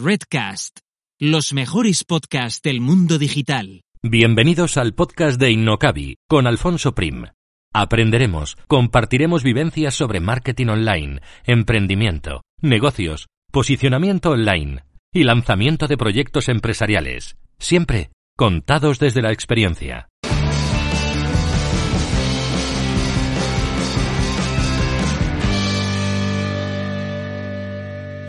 Redcast, los mejores podcasts del mundo digital. Bienvenidos al podcast de Innocabi con Alfonso Prim. Aprenderemos, compartiremos vivencias sobre marketing online, emprendimiento, negocios, posicionamiento online y lanzamiento de proyectos empresariales, siempre contados desde la experiencia.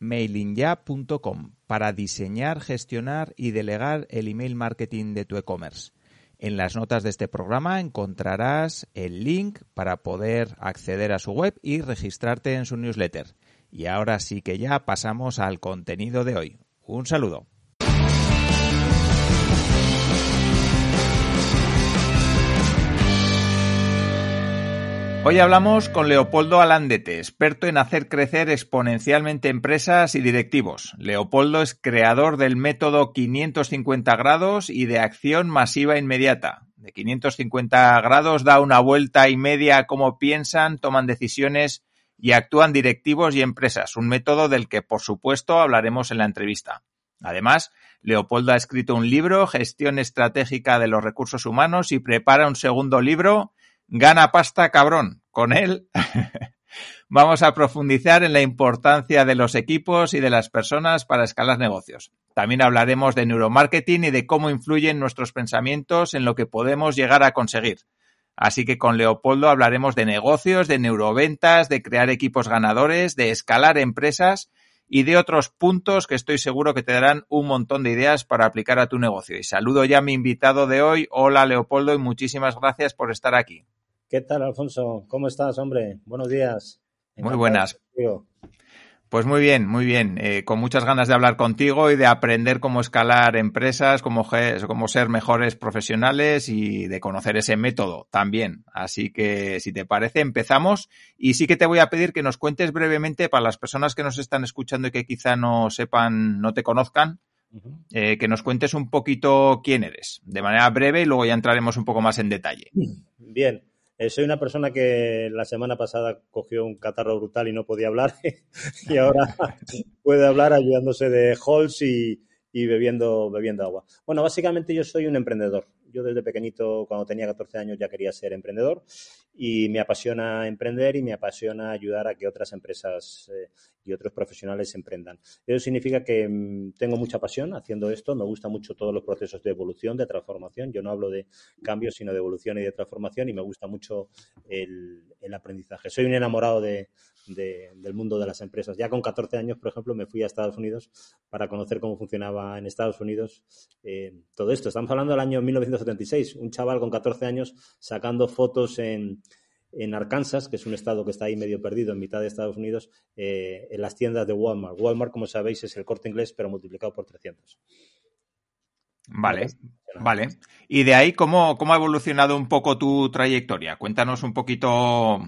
mailingya.com para diseñar, gestionar y delegar el email marketing de tu e-commerce. En las notas de este programa encontrarás el link para poder acceder a su web y registrarte en su newsletter. Y ahora sí que ya pasamos al contenido de hoy. Un saludo. Hoy hablamos con Leopoldo Alandete, experto en hacer crecer exponencialmente empresas y directivos. Leopoldo es creador del método 550 grados y de acción masiva inmediata. De 550 grados da una vuelta y media a cómo piensan, toman decisiones y actúan directivos y empresas, un método del que por supuesto hablaremos en la entrevista. Además, Leopoldo ha escrito un libro, Gestión Estratégica de los Recursos Humanos, y prepara un segundo libro, Gana pasta cabrón. Con él vamos a profundizar en la importancia de los equipos y de las personas para escalar negocios. También hablaremos de neuromarketing y de cómo influyen nuestros pensamientos en lo que podemos llegar a conseguir. Así que con Leopoldo hablaremos de negocios, de neuroventas, de crear equipos ganadores, de escalar empresas y de otros puntos que estoy seguro que te darán un montón de ideas para aplicar a tu negocio. Y saludo ya a mi invitado de hoy. Hola Leopoldo y muchísimas gracias por estar aquí. ¿Qué tal, Alfonso? ¿Cómo estás, hombre? Buenos días. muy buenas. Pues muy bien, muy bien. Eh, con muchas ganas de hablar contigo y de aprender cómo escalar empresas, cómo, cómo ser mejores profesionales y de conocer ese método también. Así que, si te parece, empezamos. Y sí que te voy a pedir que nos cuentes brevemente para las personas que nos están escuchando y que quizá no sepan, no te conozcan, eh, que nos cuentes un poquito quién eres, de manera breve y luego ya entraremos un poco más en detalle. Bien, eh, soy una persona que la semana pasada cogió un catarro brutal y no podía hablar y ahora puede hablar ayudándose de Halls y, y bebiendo, bebiendo agua. Bueno, básicamente yo soy un emprendedor. Yo desde pequeñito, cuando tenía 14 años, ya quería ser emprendedor y me apasiona emprender y me apasiona ayudar a que otras empresas eh, y otros profesionales emprendan. Eso significa que mm, tengo mucha pasión haciendo esto, me gustan mucho todos los procesos de evolución, de transformación. Yo no hablo de cambios, sino de evolución y de transformación y me gusta mucho el, el aprendizaje. Soy un enamorado de, del mundo de las empresas. Ya con 14 años, por ejemplo, me fui a Estados Unidos para conocer cómo funcionaba en Estados Unidos eh, todo esto. Estamos hablando del año 1976. Un chaval con 14 años sacando fotos en, en Arkansas, que es un estado que está ahí medio perdido en mitad de Estados Unidos, eh, en las tiendas de Walmart. Walmart, como sabéis, es el corte inglés, pero multiplicado por 300. Vale, vale. Y de ahí, ¿cómo, ¿cómo ha evolucionado un poco tu trayectoria? Cuéntanos un poquito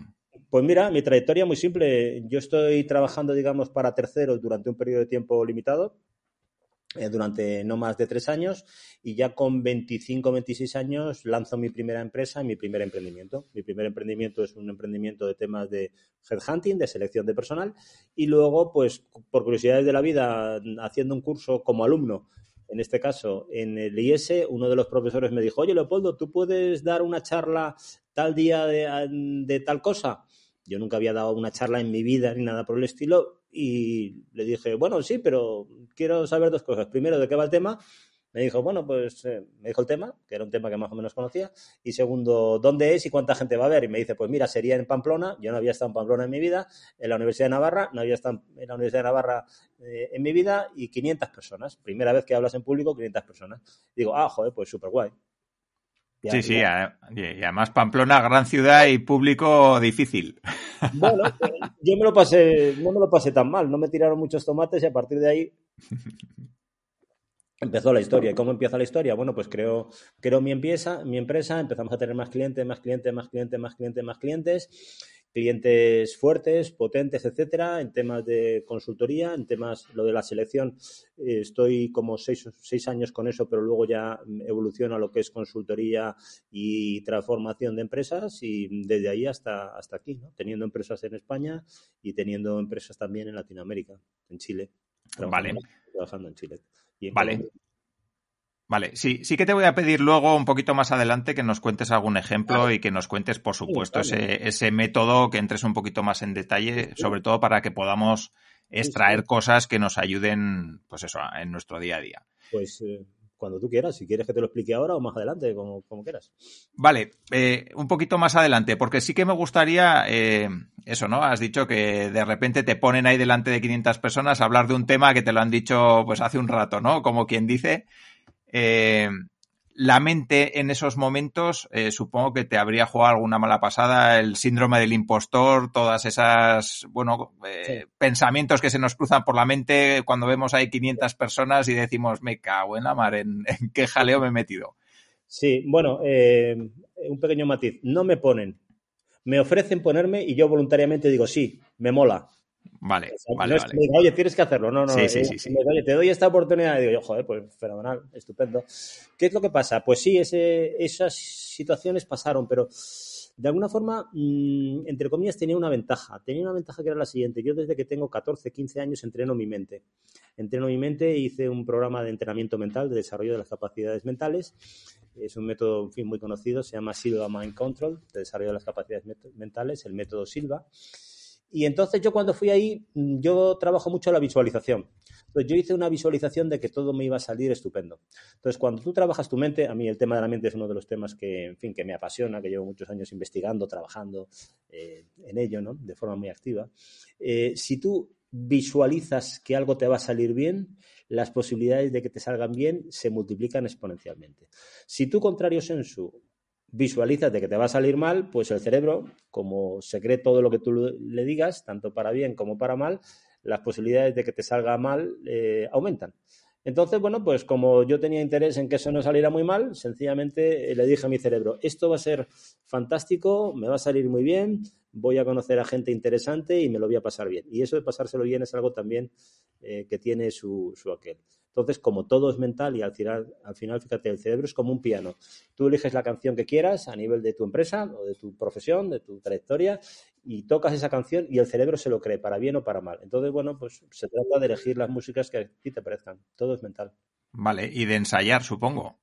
pues mira, mi trayectoria es muy simple. Yo estoy trabajando, digamos, para terceros durante un periodo de tiempo limitado, eh, durante no más de tres años, y ya con 25, 26 años lanzo mi primera empresa y mi primer emprendimiento. Mi primer emprendimiento es un emprendimiento de temas de headhunting, de selección de personal, y luego, pues, por curiosidades de la vida, haciendo un curso como alumno en este caso, en el IS, uno de los profesores me dijo, oye, Leopoldo, ¿tú puedes dar una charla tal día de, tal cosa? Yo nunca había dado una charla en mi vida ni nada por el estilo y le dije, bueno, sí, pero quiero saber dos cosas. Primero, ¿de qué va el tema? Me dijo, bueno, pues eh, me dijo el tema, que era un tema que más o menos conocía. Y segundo, ¿dónde es y cuánta gente va a ver? Y me dice, pues mira, sería en Pamplona. Yo no había estado en Pamplona en mi vida, en la Universidad de Navarra, no había estado en la Universidad de Navarra eh, en mi vida y 500 personas. Primera vez que hablas en público, 500 personas. digo, ah, joder, pues súper guay. Sí, sí, y además Pamplona, gran ciudad y público difícil. Bueno, yo me lo pasé, no me lo pasé tan mal, no me tiraron muchos tomates y a partir de ahí empezó la historia. ¿Y cómo empieza la historia? Bueno, pues creo, creo mi empresa, mi empresa, empezamos a tener más clientes, más clientes, más clientes, más clientes, más clientes clientes fuertes, potentes, etcétera, en temas de consultoría, en temas, lo de la selección, eh, estoy como seis, seis, años con eso, pero luego ya evoluciona lo que es consultoría y transformación de empresas y desde ahí hasta, hasta aquí, ¿no? teniendo empresas en España y teniendo empresas también en Latinoamérica, en Chile. Trabajando, vale. Trabajando en Chile. En vale. Vale, sí, sí que te voy a pedir luego un poquito más adelante que nos cuentes algún ejemplo y que nos cuentes, por supuesto, ese, ese, método, que entres un poquito más en detalle, sobre todo para que podamos extraer cosas que nos ayuden, pues eso, en nuestro día a día. Pues eh, cuando tú quieras, si quieres que te lo explique ahora o más adelante, como, como quieras. Vale, eh, un poquito más adelante, porque sí que me gustaría, eh, eso, ¿no? Has dicho que de repente te ponen ahí delante de 500 personas a hablar de un tema que te lo han dicho pues hace un rato, ¿no? Como quien dice. Eh, la mente en esos momentos, eh, supongo que te habría jugado alguna mala pasada, el síndrome del impostor, todas esas, bueno, eh, sí. pensamientos que se nos cruzan por la mente cuando vemos ahí 500 personas y decimos, me cago en la mar, ¿en, en qué jaleo me he metido? Sí, bueno, eh, un pequeño matiz, no me ponen, me ofrecen ponerme y yo voluntariamente digo, sí, me mola. Vale, o sea, vale, no es vale. diga, oye, tienes que hacerlo. No, no, Sí, eh, sí, sí, oye, te doy esta oportunidad. Y digo, yo, joder, pues fenomenal, estupendo. ¿Qué es lo que pasa? Pues sí, ese, esas situaciones pasaron, pero de alguna forma, mmm, entre comillas, tenía una ventaja. Tenía una ventaja que era la siguiente. Yo desde que tengo 14, 15 años entreno mi mente. Entreno mi mente, hice un programa de entrenamiento mental, de desarrollo de las capacidades mentales. Es un método, en fin, muy conocido, se llama Silva Mind Control, de desarrollo de las capacidades mentales, el método Silva. Y entonces yo cuando fui ahí, mm, yo trabajo mucho la visualización. Entonces yo hice una visualización de que todo me iba a salir estupendo. Entonces cuando tú trabajas tu mente, a mí el tema de la mente es uno de los temas que, en fin, que me apasiona, que llevo muchos años investigando, trabajando eh, en ello, ¿no? De forma muy activa. Eh, si tú visualizas que algo te va a salir bien, las posibilidades de que te salgan bien se multiplican exponencialmente. Si tú, contrario sensu, visualizas de que te va a salir mal, pues el cerebro, como se cree todo lo que tú le digas, tanto para bien como para mal, las posibilidades de que te salga mal eh, aumentan. Entonces, bueno, pues como yo tenía interés en que eso no saliera muy mal, sencillamente eh, le dije a mi cerebro, esto va a ser fantástico, me va a salir muy bien, voy a conocer a gente interesante y me lo voy a pasar bien. Y eso de pasárselo bien es algo también eh, que tiene su, su aquel. Entonces, como todo es mental y al final, al final, fíjate, el cerebro es como un piano. Tú eliges la canción que quieras a nivel de tu empresa o de tu profesión, de tu trayectoria, y tocas esa canción y el cerebro se lo cree, para bien o para mal. Entonces, bueno, pues se trata de elegir las músicas que a ti te parezcan. Todo es mental. Vale, y de ensayar, supongo.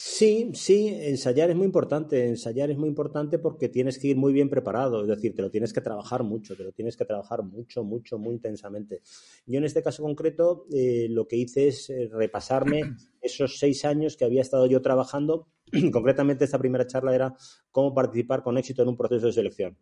Sí, sí, ensayar es muy importante. Ensayar es muy importante porque tienes que ir muy bien preparado, es decir, te lo tienes que trabajar mucho, te lo tienes que trabajar mucho, mucho, muy intensamente. Yo en este caso concreto eh, lo que hice es eh, repasarme esos seis años que había estado yo trabajando. Concretamente esta primera charla era cómo participar con éxito en un proceso de selección.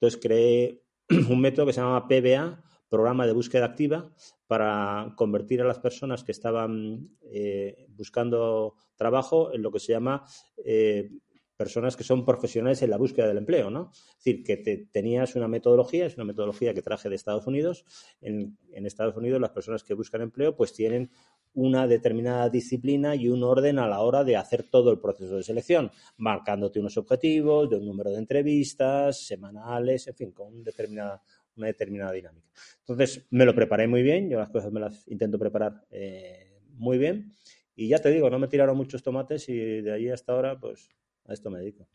Entonces creé un método que se llama PBA, programa de búsqueda activa, para convertir a las personas que estaban eh, buscando trabajo en lo que se llama eh, personas que son profesionales en la búsqueda del empleo, ¿no? Es decir, que te, tenías una metodología, es una metodología que traje de Estados Unidos. En, en, Estados Unidos las personas que buscan empleo pues tienen una determinada disciplina y un orden a la hora de hacer todo el proceso de selección, marcándote unos objetivos, de un número de entrevistas, semanales, en fin, con un determinada, una determinada dinámica. Entonces, me lo preparé muy bien, yo las cosas me las intento preparar eh, muy bien y ya te digo, no me tiraron muchos tomates y de ahí hasta ahora, pues a esto me dedico.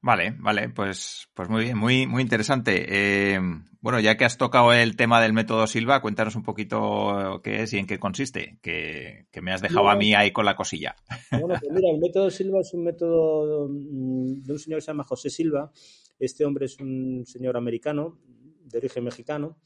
Vale, vale, pues, pues muy bien, muy, muy interesante. Eh, bueno, ya que has tocado el tema del método Silva, cuéntanos un poquito qué es y en qué consiste, que, que me has dejado bueno, a mí ahí con la cosilla. Bueno, pues mira, el método Silva es un método mm, de un señor que se llama José Silva. Este hombre es un señor americano, de origen mexicano,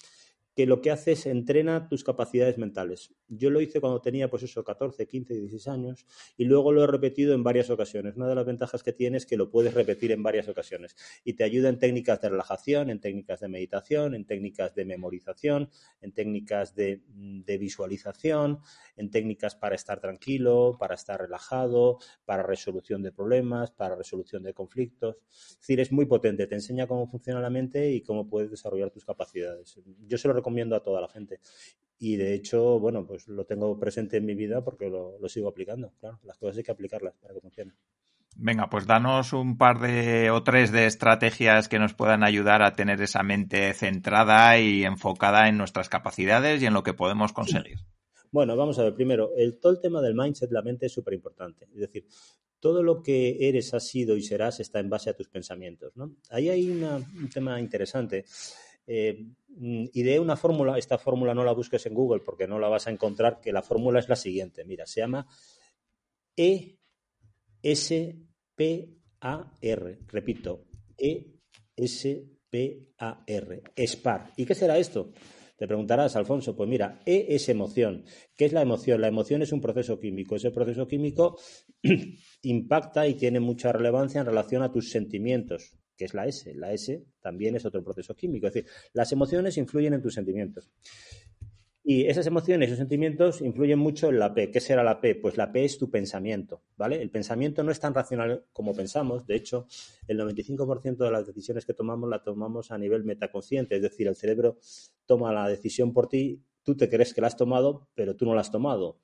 que lo que hace es entrena tus capacidades mentales. Yo lo hice cuando tenía, pues eso, 14, 15, 16 años y luego lo he repetido en varias ocasiones. Una de las ventajas que tiene es que lo puedes repetir en varias ocasiones y te ayuda en técnicas de relajación, en técnicas de meditación, en técnicas de memorización, en técnicas de, de visualización, en técnicas para estar tranquilo, para estar relajado, para resolución de problemas, para resolución de conflictos. Es decir, es muy potente, te enseña cómo funciona la mente y cómo puedes desarrollar tus capacidades. Yo se lo recomiendo a toda la gente. Y de hecho, bueno, pues lo tengo presente en mi vida porque lo, lo sigo aplicando. Claro, las cosas hay que aplicarlas para que funcionen. Venga, pues danos un par de o tres de estrategias que nos puedan ayudar a tener esa mente centrada y enfocada en nuestras capacidades y en lo que podemos conseguir. Bueno, vamos a ver. Primero, el, todo el tema del mindset, la mente es súper importante. Es decir, todo lo que eres, has sido y serás está en base a tus pensamientos. ¿no? Ahí hay un tema interesante. Eh, ideé una fórmula, esta fórmula no la busques en Google porque no la vas a encontrar, que la fórmula es la siguiente. Mira, se llama E S-P-A-R. Repito, E-S-P-A-R. SPAR. ¿Y qué será esto? Te preguntarás, Alfonso, pues mira, E es emoción. ¿Qué es la emoción? La emoción es un proceso químico. Ese proceso químico impacta y tiene mucha relevancia en relación a tus sentimientos, que es la S. La S también es otro proceso químico. Es decir, las emociones influyen en tus sentimientos. Y esas emociones, esos sentimientos influyen mucho en la P. ¿Qué será la P? Pues la P es tu pensamiento, ¿vale? El pensamiento no es tan racional como pensamos. De hecho, el 95% de las decisiones que tomamos las tomamos a nivel metaconsciente, es decir, el cerebro toma la decisión por ti, tú te crees que la has tomado, pero tú no la has tomado.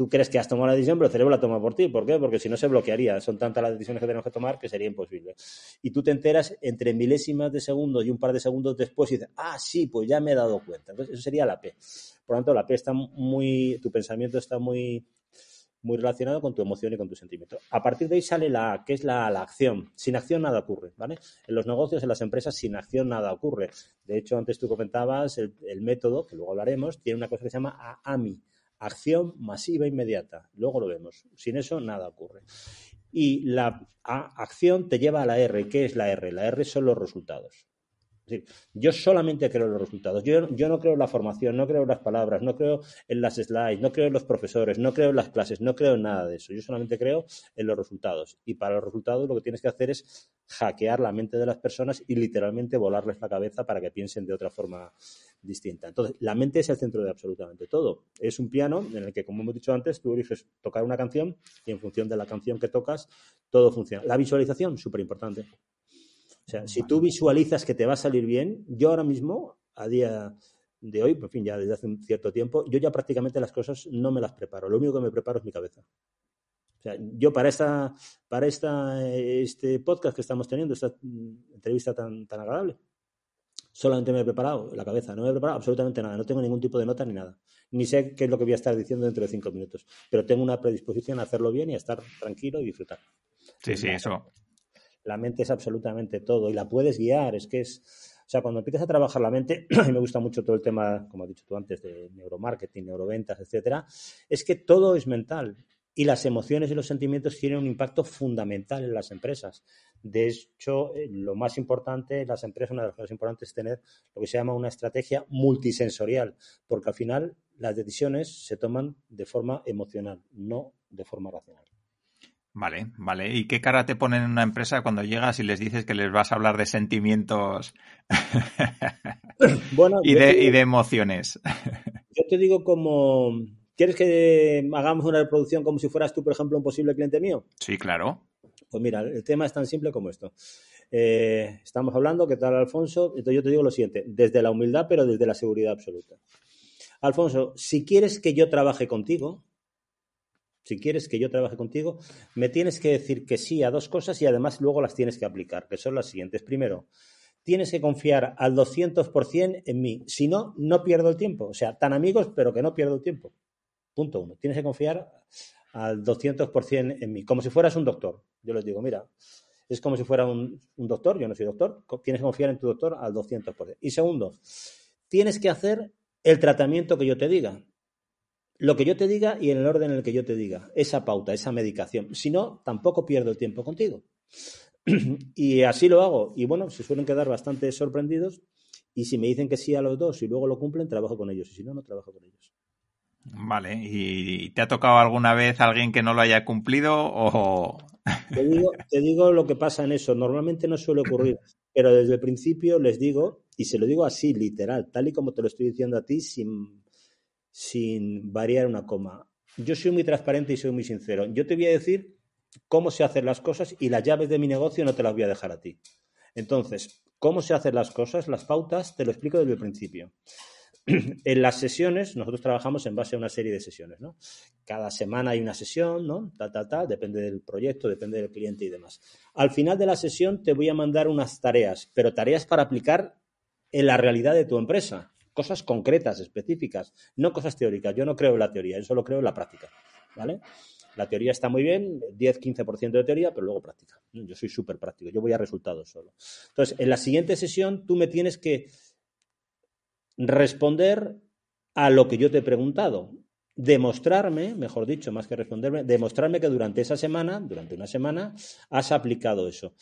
Tú crees que has tomado la decisión, pero el cerebro la toma por ti. ¿Por qué? Porque si no se bloquearía. Son tantas las decisiones que tenemos que tomar que sería imposible. Y tú te enteras entre milésimas de segundo y un par de segundos después y dices, ah, sí, pues ya me he dado cuenta. Entonces, eso sería la P. Por lo tanto, la P está muy, tu pensamiento está muy, muy relacionado con tu emoción y con tu sentimiento. A partir de ahí sale la A, que es la, acción. Sin acción nada ocurre, ¿vale? En los negocios, en las empresas, sin acción nada ocurre. De hecho, antes tú comentabas el, el método, que luego hablaremos, tiene una cosa que se llama AMI, acción masiva inmediata. Luego lo vemos. Sin eso nada ocurre. Y la acción te lleva a la R. ¿Qué es la R? La R son los resultados yo solamente creo en los resultados. Yo, no creo en la formación, no creo en las palabras, no creo en las slides, no creo en los profesores, no creo en las clases, no creo en nada de eso. Yo solamente creo en los resultados. Y para los resultados lo que tienes que hacer es hackear la mente de las personas y literalmente volarles la cabeza para que piensen de otra forma distinta. Entonces, la mente es el centro de absolutamente todo. Es un piano en el que, como hemos dicho antes, tú eliges tocar una canción y en función de la canción que tocas, todo funciona. La visualización, súper importante. O sea, si tú visualizas que te va a salir bien, yo ahora mismo, a día de hoy, en fin, ya desde hace un cierto tiempo, yo ya prácticamente las cosas no me las preparo. Lo único que me preparo es mi cabeza. O sea, yo para esta, para esta, este podcast que estamos teniendo, esta entrevista tan, tan agradable, solamente me he preparado la cabeza, no me he preparado absolutamente nada, no tengo ningún tipo de nota ni nada. Ni sé qué es lo que voy a estar diciendo dentro de cinco minutos, pero tengo una predisposición a hacerlo bien y a estar tranquilo y disfrutar. Sí, sí, eso, la mente es absolutamente todo y la puedes guiar. Es que es, o sea, cuando empiezas a trabajar la mente, a me gusta mucho todo el tema, como has dicho tú antes, de neuromarketing, neuroventas, etcétera, es que todo es mental y las emociones y los sentimientos tienen un impacto fundamental en las empresas. De hecho, eh, lo más importante las empresas, una de las cosas importantes es tener lo que se llama una estrategia multisensorial, porque al final las decisiones se toman de forma emocional, no de forma racional. Vale, vale. ¿Y qué cara te ponen en una empresa cuando llegas y les dices que les vas a hablar de sentimientos bueno, y, de, y de emociones? Yo te digo como, ¿quieres que hagamos una reproducción como si fueras tú, por ejemplo, un posible cliente mío? Sí, claro. Pues mira, el tema es tan simple como esto. Eh, estamos hablando, ¿qué tal, Alfonso? Entonces yo te digo lo siguiente, desde la humildad, pero desde la seguridad absoluta. Alfonso, si quieres que yo trabaje contigo, si quieres que yo trabaje contigo, me tienes que decir que sí a dos cosas y además luego las tienes que aplicar, que son las siguientes. Primero, tienes que confiar al 200% en mí. Si no, no pierdo el tiempo. O sea, tan amigos, pero que no pierdo el tiempo. Punto uno. Tienes que confiar al 200% en mí. Como si fueras un doctor. Yo les digo, mira, es como si fuera un, un doctor. Yo no soy doctor. Tienes que confiar en tu doctor al 200%. Y segundo, tienes que hacer el tratamiento que yo te diga lo que yo te diga y en el orden en el que yo te diga, esa pauta, esa medicación. Si no, tampoco pierdo el tiempo contigo. y así lo hago. Y bueno, se suelen quedar bastante sorprendidos. Y si me dicen que sí a los dos y luego lo cumplen, trabajo con ellos. Y si no, no trabajo con ellos. Vale. ¿Y te ha tocado alguna vez alguien que no lo haya cumplido o...? te, digo, te digo lo que pasa en eso. Normalmente no suele ocurrir. Pero desde el principio les digo, y se lo digo así, literal, tal y como te lo estoy diciendo a ti, sin sin variar una coma. Yo soy muy transparente y soy muy sincero. Yo te voy a decir cómo se hacen las cosas y las llaves de mi negocio no te las voy a dejar a ti. Entonces, ¿cómo se hacen las cosas? Las pautas te lo explico desde el principio. en las sesiones, nosotros trabajamos en base a una serie de sesiones, ¿no? Cada semana hay una sesión, ¿no? Tal, tal, tal, depende del proyecto, depende del cliente y demás. Al final de la sesión te voy a mandar unas tareas, pero tareas para aplicar en la realidad de tu empresa. Cosas concretas, específicas, no cosas teóricas. Yo no creo en la teoría, yo solo creo en la práctica, ¿vale? La teoría está muy bien, 10-15% de teoría, pero luego práctica. Yo soy súper práctico, yo voy a resultados solo. Entonces, en la siguiente sesión tú me tienes que responder a lo que yo te he preguntado. Demostrarme, mejor dicho, más que responderme, demostrarme que durante esa semana, durante una semana, has aplicado eso.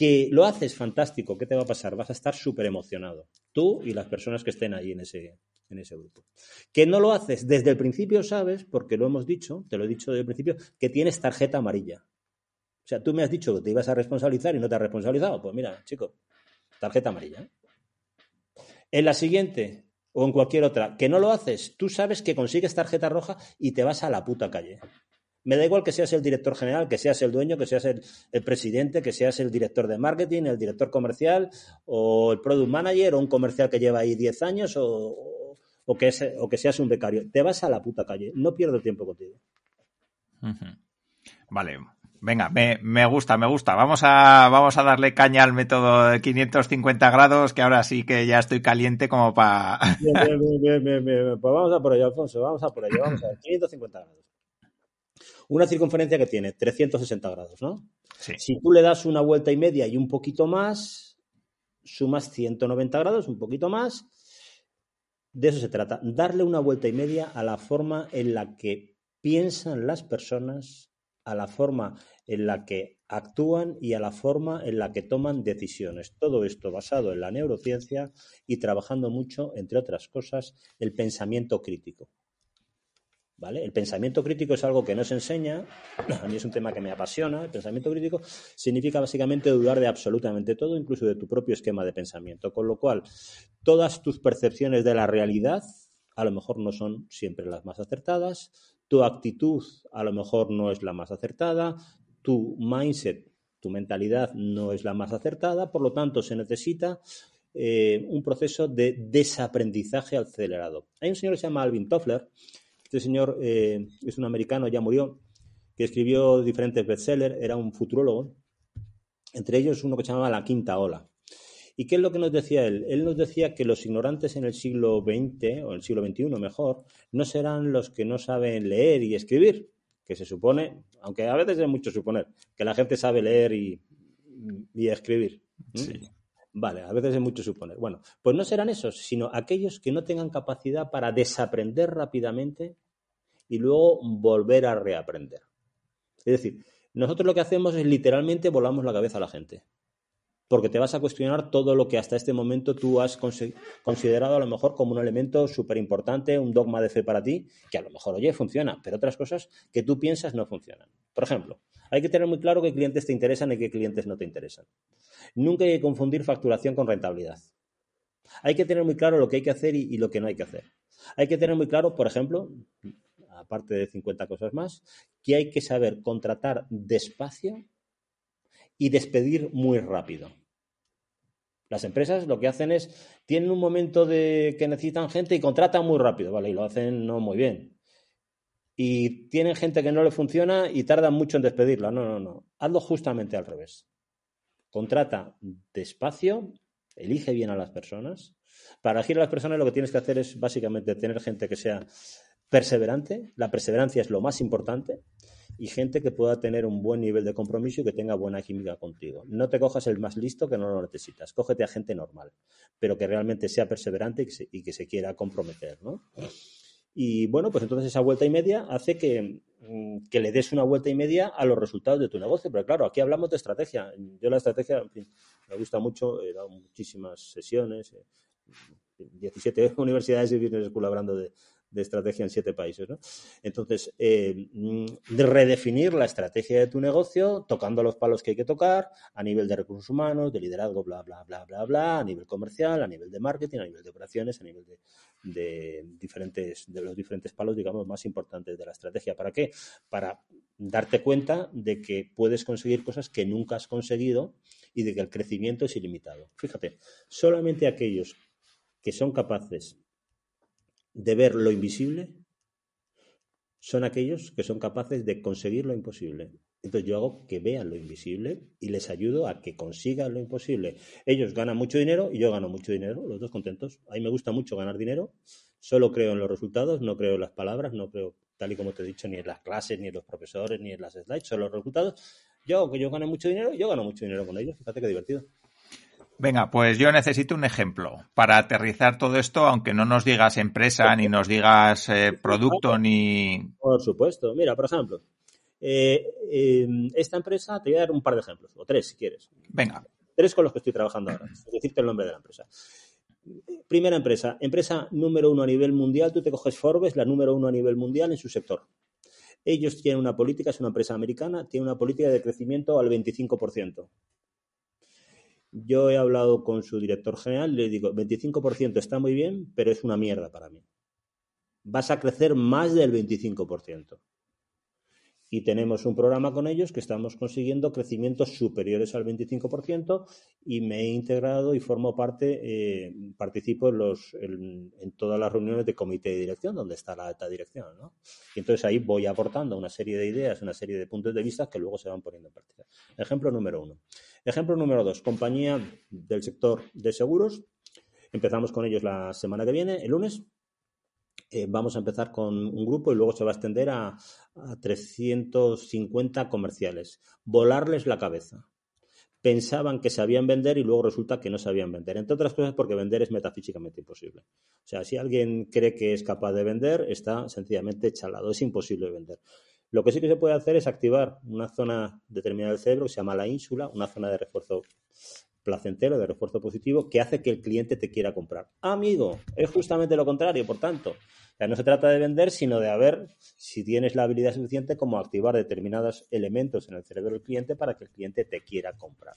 Que lo haces fantástico, ¿qué te va a pasar? Vas a estar súper emocionado. Tú y las personas que estén ahí en ese, en ese grupo. Que no lo haces desde el principio, sabes, porque lo hemos dicho, te lo he dicho desde el principio, que tienes tarjeta amarilla. O sea, tú me has dicho que te ibas a responsabilizar y no te has responsabilizado. Pues mira, chico, tarjeta amarilla. En la siguiente o en cualquier otra, que no lo haces, tú sabes que consigues tarjeta roja y te vas a la puta calle. Me da igual que seas el director general, que seas el dueño, que seas el, presidente, que seas el director de marketing, el director comercial o el product manager o un comercial que lleva ahí 10 años o, o, que, o que seas un becario. Te vas a la puta calle. No pierdo tiempo contigo. Vale, Venga, me, me, gusta, me gusta. Vamos a, vamos a darle caña al método de 550 grados, que ahora sí que ya estoy caliente como para... Bien, bien, bien, bien, Pues vamos a por ello, Alfonso, vamos a por ello. Vamos a ver, 550 grados. Una circunferencia que tiene 360 grados, ¿no? Sí. Si tú le das una vuelta y media y un poquito más, sumas 190 grados, un poquito más. De eso se trata, darle una vuelta y media a la forma en la que piensan las personas a la forma en la que actúan y a la forma en la que toman decisiones. Todo esto basado en la neurociencia y trabajando mucho, entre otras cosas, el pensamiento crítico. El pensamiento crítico es algo que no se enseña, a mí es un tema que me apasiona. El pensamiento crítico significa básicamente dudar de absolutamente todo, incluso de tu propio esquema de pensamiento. Con lo cual, todas tus percepciones de la realidad a lo mejor no son siempre las más acertadas, tu actitud a lo mejor no es la más acertada, tu mindset, tu mentalidad no es la más acertada, por lo tanto se necesita eh, un proceso de desaprendizaje acelerado. Hay un señor que se llama Alvin Toffler, este señor eh, es un americano, ya murió, que escribió diferentes bestsellers, era un futurólogo, entre ellos uno que se llamaba La Quinta Ola. ¿Y qué es lo que nos decía él? Él nos decía que los ignorantes en el siglo XX, o el siglo XXI mejor, no serán los que no saben leer y escribir, que se supone, aunque a veces es mucho suponer, que la gente sabe leer y, escribir. Vale, a veces es mucho suponer. Bueno, pues no serán esos, sino aquellos que no tengan capacidad para desaprender rápidamente y luego volver a reaprender. Es decir, nosotros lo que hacemos es literalmente volamos la cabeza a la gente porque te vas a cuestionar todo lo que hasta este momento tú has considerado a lo mejor como un elemento súper importante, un dogma de fe para ti, que a lo mejor, oye, funciona, pero otras cosas que tú piensas no funcionan. Por ejemplo, hay que tener muy claro qué clientes te interesan y qué clientes no te interesan. Nunca hay que confundir facturación con rentabilidad. Hay que tener muy claro lo que hay que hacer y, y lo que no hay que hacer. Hay que tener muy claro, por ejemplo, aparte de 50 cosas más, que hay que saber contratar despacio y despedir muy rápido. Las empresas lo que hacen es, tienen un momento de que necesitan gente y contratan muy rápido, ¿vale? Y lo hacen no muy bien. Y tienen gente que no le funciona y tardan mucho en despedirla. No, no, no. Hazlo justamente al revés. Contrata despacio, elige bien a las personas. Para elegir a las personas lo que tienes que hacer es básicamente tener gente que sea perseverante. La perseverancia es lo más importante y gente que pueda tener un buen nivel de compromiso y que tenga buena química contigo. No te cojas el más listo que no lo necesitas, cógete a gente normal, pero que realmente sea perseverante y que se, quiera comprometer, ¿no? Y bueno, pues entonces esa vuelta y media hace que, mm, que, le des una vuelta y media a los resultados de tu negocio. Pero claro, aquí hablamos de estrategia. Yo la estrategia, en fin, me gusta mucho, he dado muchísimas sesiones, 17 eh, universidades y business school hablando de, de estrategia en siete países. ¿no? Entonces, eh, mm, redefinir la estrategia de tu negocio, tocando los palos que hay que tocar a nivel de recursos humanos, de liderazgo, bla, bla, bla, bla, bla, a nivel comercial, a nivel de marketing, a nivel de operaciones, a nivel de, de diferentes, de los diferentes palos, digamos, más importantes de la estrategia. ¿Para qué? Para darte cuenta de que puedes conseguir cosas que nunca has conseguido y de que el crecimiento es ilimitado. Fíjate, solamente aquellos que son capaces de ver lo invisible son aquellos que son capaces de conseguir lo imposible. Entonces yo hago que vean lo invisible y les ayudo a que consigan lo imposible. Ellos ganan mucho dinero y yo gano mucho dinero, los dos contentos. A mí me gusta mucho ganar dinero, solo creo en los resultados, no creo en las palabras, no creo, tal y como te he dicho, ni en las clases, ni en los profesores, ni en las slides, solo los resultados. Yo, que yo gane mucho dinero, yo gano mucho dinero con ellos. Fíjate qué divertido. Venga, pues yo necesito un ejemplo para aterrizar todo esto, aunque no nos digas empresa, ni nos digas eh, producto, ni... Por supuesto. Mira, por ejemplo, eh, em, esta empresa, te voy a dar un par de ejemplos, o tres si quieres. Venga. Tres con los que estoy trabajando ahora, es decirte el nombre de la empresa. Primera empresa, empresa número uno a nivel mundial, tú te coges Forbes, la número uno a nivel mundial en su sector. Ellos tienen una política, es una empresa americana, tiene una política de crecimiento al 25%. Yo he hablado con su director general y le digo, 25% está muy bien, pero es una mierda para mí. Vas a crecer más del 25% y tenemos un programa con ellos que estamos consiguiendo crecimientos superiores al 25% y me he integrado y formo parte, eh, participo en, los, en, todas las reuniones de comité de dirección donde está la alta dirección. ¿no? Y entonces ahí voy aportando una serie de ideas, una serie de puntos de vista que luego se van poniendo en práctica. Ejemplo número uno. Ejemplo número dos, compañía del sector de seguros. Empezamos con ellos la semana que viene, el lunes. Eh, vamos a empezar con un grupo y luego se va a extender a, 350 comerciales. Volarles la cabeza. Pensaban que sabían vender y luego resulta que no sabían vender. Entre otras cosas porque vender es metafísicamente imposible. O sea, si alguien cree que es capaz de vender, está sencillamente chalado. Es imposible vender. Lo que sí que se puede hacer es activar una zona determinada del cerebro que se llama la ínsula, una zona de refuerzo placentero, de refuerzo positivo, que hace que el cliente te quiera comprar. Amigo, es justamente lo contrario, por tanto. no se trata de vender, sino de ver si tienes la habilidad suficiente como activar determinados elementos en el cerebro del cliente para que el cliente te quiera comprar.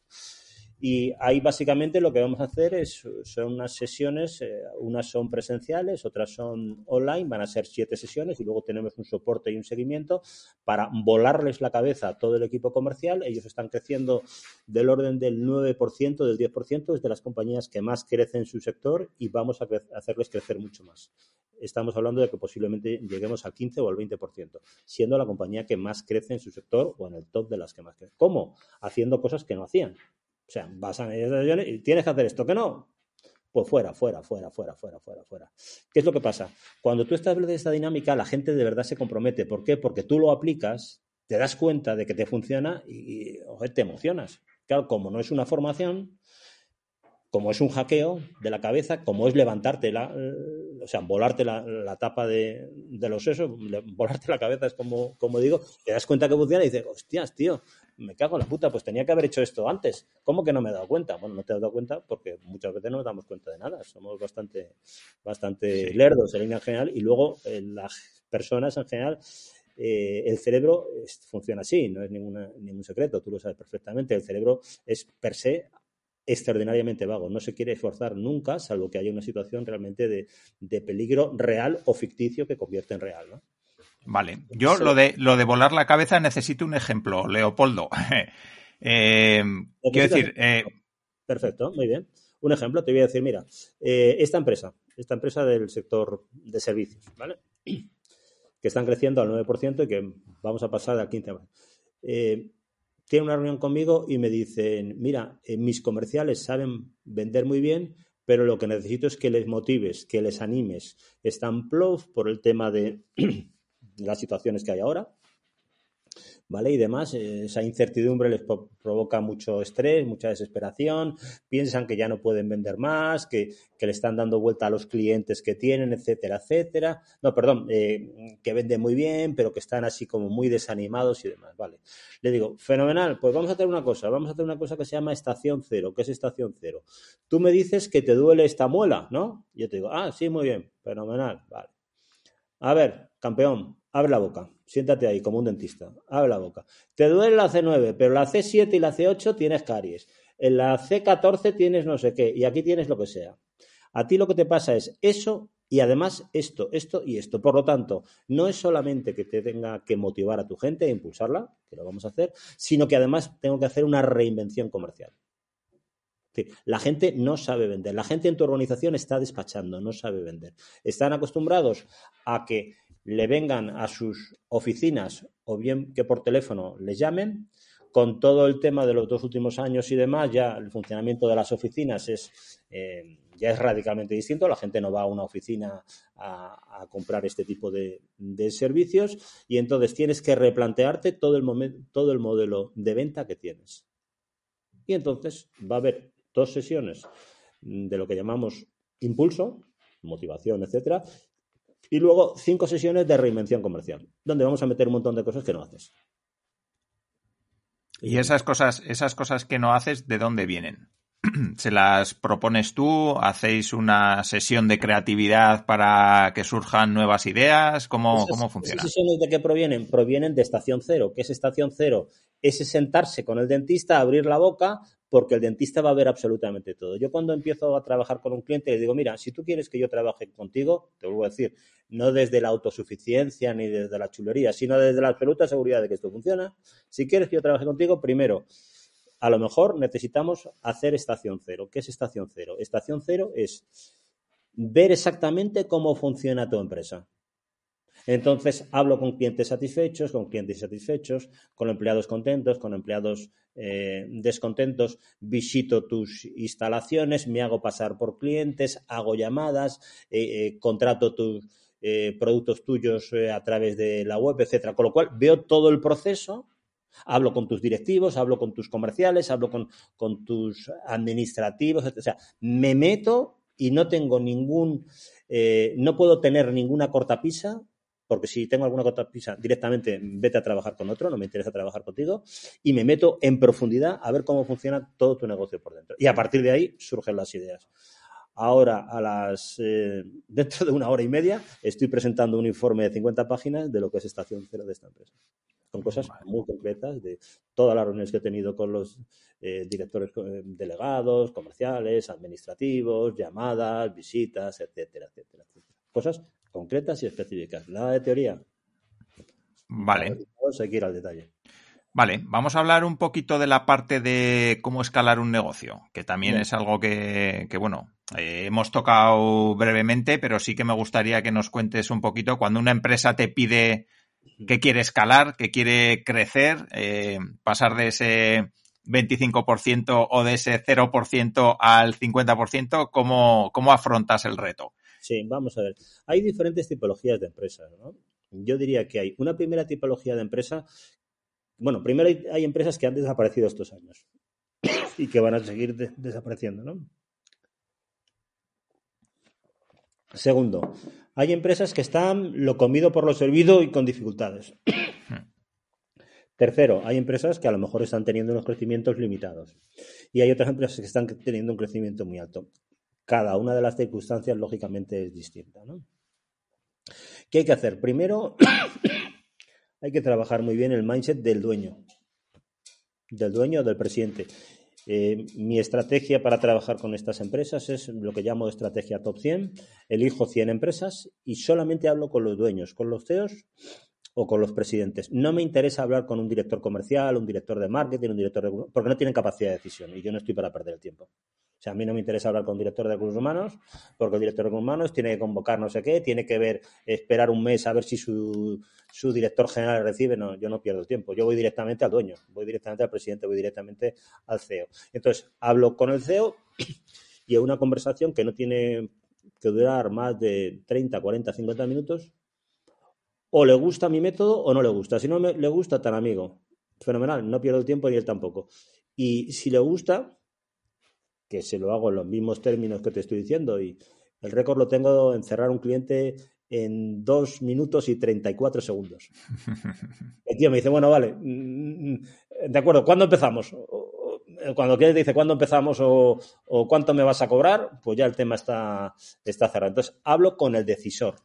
Y ahí básicamente lo que vamos a hacer es, son unas sesiones, eh, unas son presenciales, otras son online, van a ser siete sesiones y luego tenemos un soporte y un seguimiento para volarles la cabeza a todo el equipo comercial. Ellos están creciendo del orden del 9%, del 10%, es de las compañías que más crecen en su sector y vamos a hacerles crecer mucho más. Estamos hablando de que posiblemente lleguemos al 15 o al 20%, siendo la compañía que más crece en su sector o en el top de las que más crecen. ¿Cómo? Haciendo cosas que no hacían o sea, vas a y tienes que hacer esto, que no. Pues fuera, fuera, fuera, fuera, fuera, fuera, fuera. ¿Qué es lo que pasa? Cuando tú estableces esta dinámica, la gente de verdad se compromete. ¿Por qué? Porque tú lo aplicas, te das cuenta de que te funciona y, te emocionas. Claro, como no es una formación, como es un hackeo de la cabeza, como es levantarte la, o sea, volarte la, tapa de, los sesos, volarte la cabeza es como, como digo, te das cuenta que funciona y dices, hostias, tío, me cago en la puta, pues tenía que haber hecho esto antes. ¿Cómo que no me he dado cuenta? Bueno, no te has dado cuenta porque muchas veces no nos damos cuenta de nada. Somos bastante, bastante lerdos en línea general y luego eh, las personas en general eh, el cerebro funciona así, no es ninguna, ningún secreto, tú lo sabes perfectamente. El cerebro es per se extraordinariamente vago. No se quiere esforzar nunca, salvo que haya una situación realmente de, peligro real o ficticio que convierte en real. ¿no? Vale, yo lo de, lo de volar la cabeza necesito un ejemplo, Leopoldo. eh, quiero decir... Eh, Perfecto, muy bien. Un ejemplo, te voy a decir, mira, eh, esta empresa, esta empresa del sector de servicios, ¿vale? Que están creciendo al 9% y que vamos a pasar al 15%. Eh, tiene una reunión conmigo y me dicen, mira, eh, mis comerciales saben vender muy bien, pero lo que necesito es que les motives, que les animes. Están plof por el tema de las situaciones que hay ahora. ¿Vale? Y demás, eh, esa incertidumbre les provoca mucho estrés, mucha desesperación, piensan que ya no pueden vender más, que, le están dando vuelta a los clientes que tienen, etcétera, etcétera. No, perdón, eh, que venden muy bien, pero que están así como muy desanimados y demás, ¿vale? Le digo, fenomenal, pues vamos a hacer una cosa, vamos a hacer una cosa que se llama estación cero. ¿Qué es estación cero? Tú me dices que te duele esta muela, ¿no? Yo te digo, ah, sí, muy bien, fenomenal, vale. A ver, campeón, abre la boca, siéntate ahí como un dentista, abre la boca. Te duele la C9, pero la C7 y la C8 tienes caries. En la C14 tienes no sé qué, y aquí tienes lo que sea. A ti lo que te pasa es eso Y además esto, esto y esto. Por lo tanto, no es solamente que te tenga que motivar a tu gente e impulsarla, que lo vamos a hacer, sino que además tengo que hacer una reinvención comercial. La gente no sabe vender. La gente en tu organización está despachando, no sabe vender. Están acostumbrados a que le vengan a sus oficinas o bien que por teléfono les llamen. Con todo el tema de los dos últimos años y demás, ya el funcionamiento de las oficinas es eh, ya es radicalmente distinto. La gente no va a una oficina a, comprar este tipo de, servicios y entonces tienes que replantearte todo el, todo el modelo de venta que tienes. Y entonces va a haber dos sesiones de lo que llamamos impulso, motivación, etcétera, y luego cinco sesiones de reinvención comercial, donde vamos a meter un montón de cosas que no haces. Y esas cosas, esas cosas que no haces, ¿de dónde vienen? ¿Se las propones tú? ¿Hacéis una sesión de creatividad para que surjan nuevas ideas? ¿Cómo, ¿cómo funciona? ¿Esas sesiones de qué provienen? Provienen de estación cero. ¿Qué es estación cero? Ese sentarse con el dentista, abrir la boca, porque el dentista va a ver absolutamente todo. Yo cuando empiezo a trabajar con un cliente le digo, mira, si tú quieres que yo trabaje contigo, te vuelvo a decir, no desde la autosuficiencia ni desde la chulería, sino desde la absoluta seguridad de que esto funciona, si quieres que yo trabaje contigo, primero, a lo mejor necesitamos hacer estación cero. ¿Qué es estación cero? Estación cero es ver exactamente cómo funciona tu empresa. Entonces, hablo con clientes satisfechos, con clientes insatisfechos, con empleados contentos, con empleados eh, descontentos, visito tus instalaciones, me hago pasar por clientes, hago llamadas, eh, eh, contrato tus productos tuyos a través de la web, etcétera. Con lo cual, veo todo el proceso Hablo con tus directivos, hablo con tus comerciales, hablo con, tus administrativos, o sea, me meto y no tengo ningún, eh, no puedo tener ninguna cortapisa, porque si tengo alguna cortapisa, directamente vete a trabajar con otro, no me interesa trabajar contigo, y me meto en profundidad a ver cómo funciona todo tu negocio por dentro. Y a partir de ahí surgen las ideas. Ahora, a las eh, dentro de una hora y media, estoy presentando un informe de 50 páginas de lo que es estación cero de esta empresa con cosas muy concretas de todas las reuniones que he tenido con los eh, directores eh, delegados, comerciales, administrativos, llamadas, visitas, etcétera, etcétera, etcétera. Cosas concretas y específicas. Nada de teoría. Vale. Vamos a ir al detalle. Vale, vamos a hablar un poquito de la parte de cómo escalar un negocio, que también es algo que, bueno, eh, hemos tocado brevemente, pero sí que me gustaría que nos cuentes un poquito cuando una empresa te pide que quiere escalar, que quiere crecer, eh, pasar de ese 25% o de ese 0% al 50%, ¿cómo, ¿cómo afrontas el reto? Sí, vamos a ver. Hay diferentes tipologías de empresas, ¿no? Yo diría que hay una primera tipología de empresa. Bueno, primero hay, empresas que han desaparecido estos años y que van a seguir desapareciendo, ¿no? Segundo, hay empresas que están lo comido por lo servido y con dificultades. Tercero, hay empresas que a lo mejor están teniendo unos crecimientos limitados. Y hay otras empresas que están teniendo un crecimiento muy alto. Cada una de las circunstancias, lógicamente, es distinta. ¿Qué hay que hacer? Primero, hay que trabajar muy bien el mindset del dueño. Del dueño o del presidente. Eh, mi estrategia para trabajar con estas empresas es lo que llamo estrategia top 100. Elijo 100 empresas y solamente hablo con los dueños, con los CEOs o con los presidentes. No me interesa hablar con un director comercial, un director de marketing, un director de... porque no tienen capacidad de decisión y yo no estoy para perder el tiempo. O sea, a mí no me interesa hablar con un director de recursos humanos, porque el director de recursos humanos tiene que convocar no sé qué, tiene que ver, esperar un mes a ver si su, director general recibe. No, yo no pierdo tiempo. Yo voy directamente al dueño, voy directamente al presidente, voy directamente al CEO. Entonces, hablo con el CEO y es una conversación que no tiene que durar más de 30, 40, 50 minutos. O le gusta mi método o no le gusta. Si no le gusta, tan amigo. Fenomenal, no pierdo el tiempo ni él tampoco. Y si le gusta, que se lo hago en los mismos términos que te estoy diciendo y el récord lo tengo en cerrar un cliente en dos minutos y 34 segundos. El tío me dice, bueno, vale, mm, mm, de acuerdo, ¿cuándo empezamos? Cuando el cliente dice cuándo empezamos o, cuánto me vas a cobrar, pues ya el tema está, está cerrado. Entonces, hablo con el decisor.